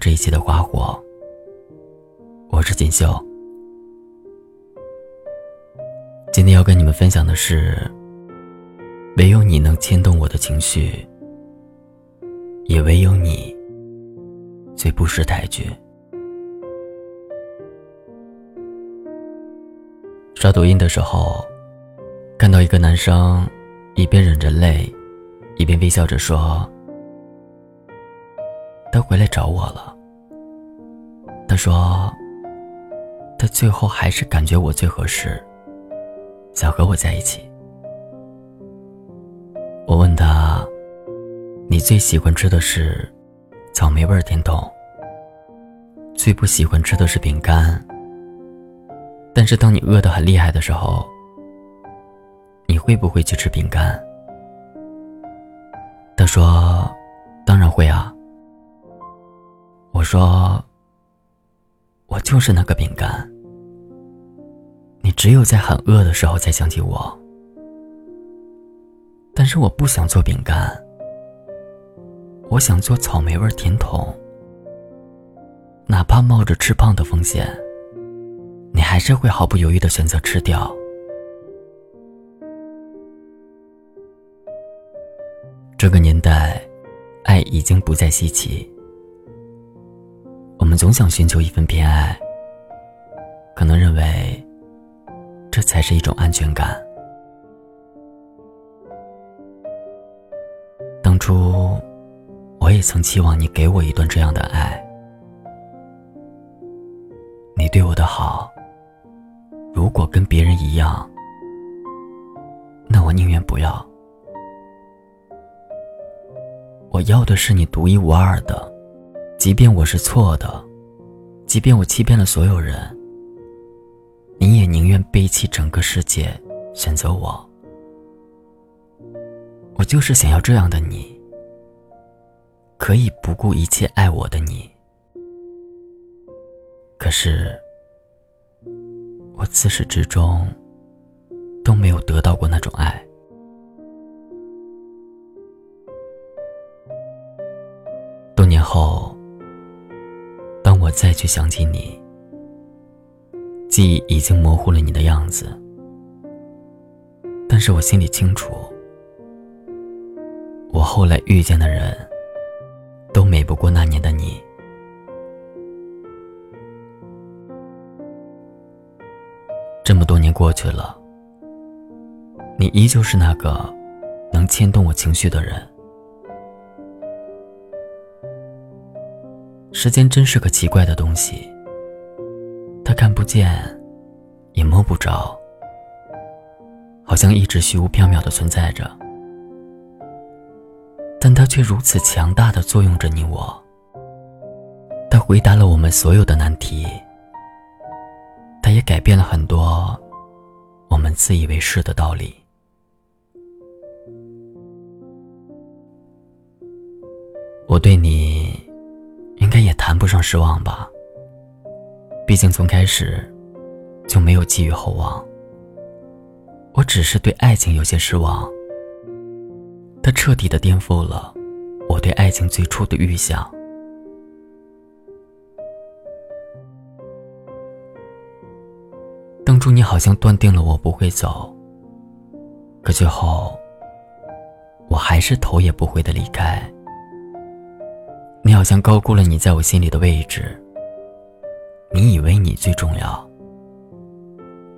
这一期的花火，我是锦绣。今天要跟你们分享的是，唯有你能牵动我的情绪，也唯有你最不识抬举。刷抖音的时候，看到一个男生一边忍着泪，一边微笑着说：“他回来找我了。”他说：“他最后还是感觉我最合适，想和我在一起。”我问他：“你最喜欢吃的是草莓味甜筒，最不喜欢吃的是饼干。”但是当你饿得很厉害的时候，你会不会去吃饼干？他说：“当然会啊。”我说：“我就是那个饼干。你只有在很饿的时候才想起我。但是我不想做饼干，我想做草莓味甜筒，哪怕冒着吃胖的风险。”你还是会毫不犹豫的选择吃掉。这个年代，爱已经不再稀奇。我们总想寻求一份偏爱，可能认为这才是一种安全感。当初，我也曾期望你给我一段这样的爱。你对我的好。如果跟别人一样，那我宁愿不要。我要的是你独一无二的，即便我是错的，即便我欺骗了所有人，你也宁愿背弃整个世界，选择我。我就是想要这样的你，可以不顾一切爱我的你。可是。我自始至终都没有得到过那种爱。多年后，当我再去想起你，记忆已经模糊了你的样子，但是我心里清楚，我后来遇见的人，都美不过那年的你。这么多年过去了，你依旧是那个能牵动我情绪的人。时间真是个奇怪的东西，它看不见，也摸不着，好像一直虚无缥缈的存在着，但它却如此强大的作用着你我。它回答了我们所有的难题。它也改变了很多我们自以为是的道理。我对你不上失望吧，毕竟从开始就没有寄予厚望。我只是对爱情有些失望，它彻底的颠覆了我对爱情最初的预想。当初你好像断定了我不会走，可最后，我还是头也不回的离开。你好像高估了你在我心里的位置。你以为你最重要，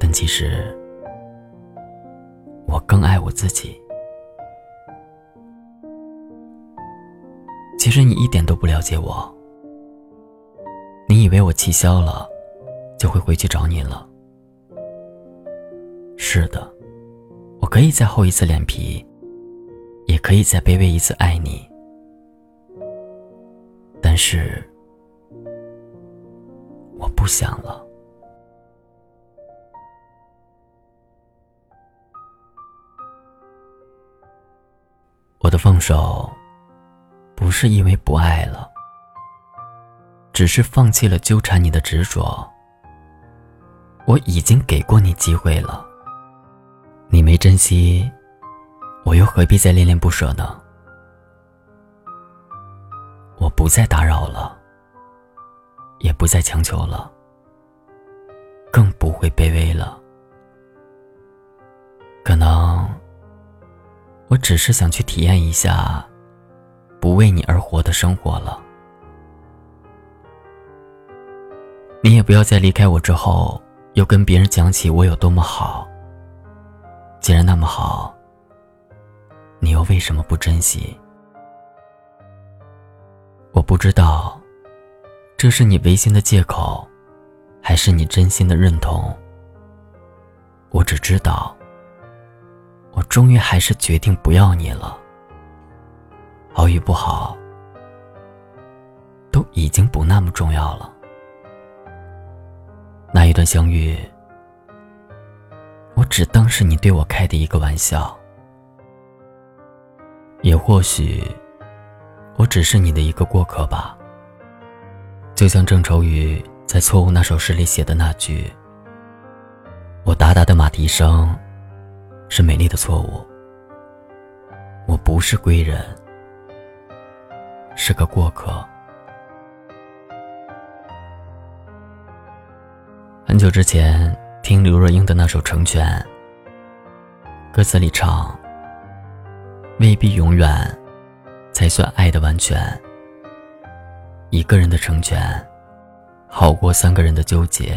但其实，我更爱我自己。其实你一点都不了解我。你以为我气消了，就会回去找你了。是的，我可以再厚一次脸皮，也可以再卑微一次爱你，但是我不想了。我的放手，不是因为不爱了，只是放弃了纠缠你的执着。我已经给过你机会了。你没珍惜，我又何必再恋恋不舍呢？我不再打扰了，也不再强求了，更不会卑微了。可能，我只是想去体验一下，不为你而活的生活了。你也不要在离开我之后，又跟别人讲起我有多么好。既然那么好，你又为什么不珍惜？我不知道，这是你违心的借口，还是你真心的认同？我只知道，我终于还是决定不要你了。好与不好，都已经不那么重要了。那一段相遇，我只当是你对我开的一个玩笑，也或许，我只是你的一个过客吧。就像郑愁予在《错误》那首诗里写的那句：“我哒哒的马蹄声，是美丽的错误。我不是归人，是个过客。”很久之前听刘若英的那首《成全》，歌词里唱：“未必永远才算爱的完全，一个人的成全好过三个人的纠结。”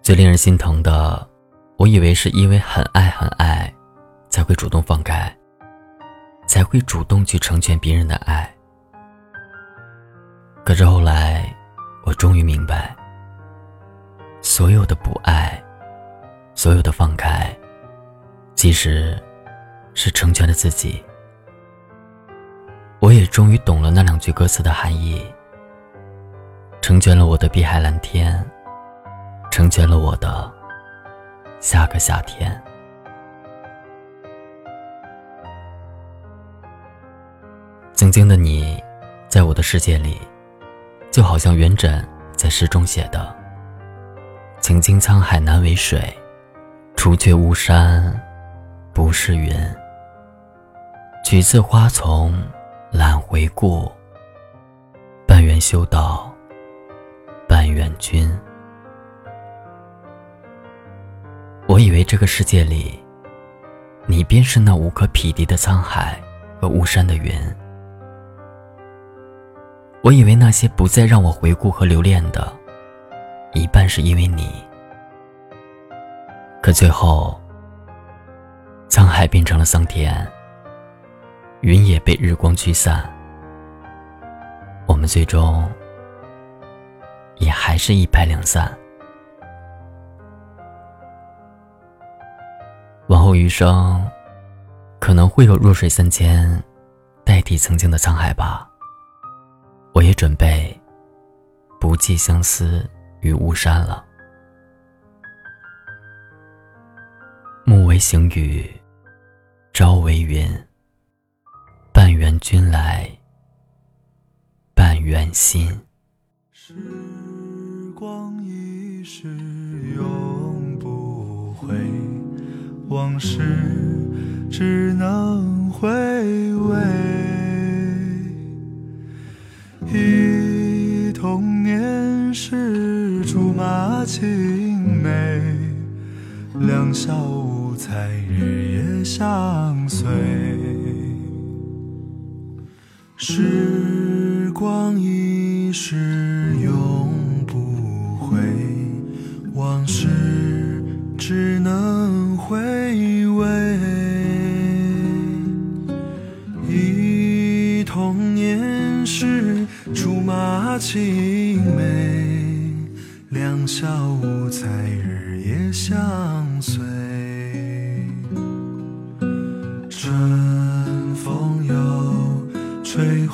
最令人心疼的，我以为是因为很爱很爱，才会主动放开，才会主动去成全别人的爱。可是后来。我终于明白，所有的不爱，所有的放开，其实是成全了自己。我也终于懂了那两句歌词的含义，成全了我的碧海蓝天，成全了我的下个夏天。曾经的你，在我的世界里。就好像元稹在诗中写的：“曾经沧海难为水，除却巫山不是云。取自花丛懒回顾，半缘修道，半缘君。”我以为这个世界里，你便是那无可匹敌的沧海和巫山的云。我以为那些不再让我回顾和留恋的，一半是因为你。可最后，沧海变成了桑田，云也被日光驱散，我们最终也还是一拍两散。往后余生，可能会有弱水三千，代替曾经的沧海吧。我也准备不计相思于巫山了。暮为行雨，朝为云。半缘君来，半缘心。时光一逝永不回，往事只能回味。忆童年时竹马青梅，两小无猜日夜相随。是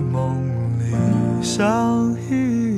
梦里相依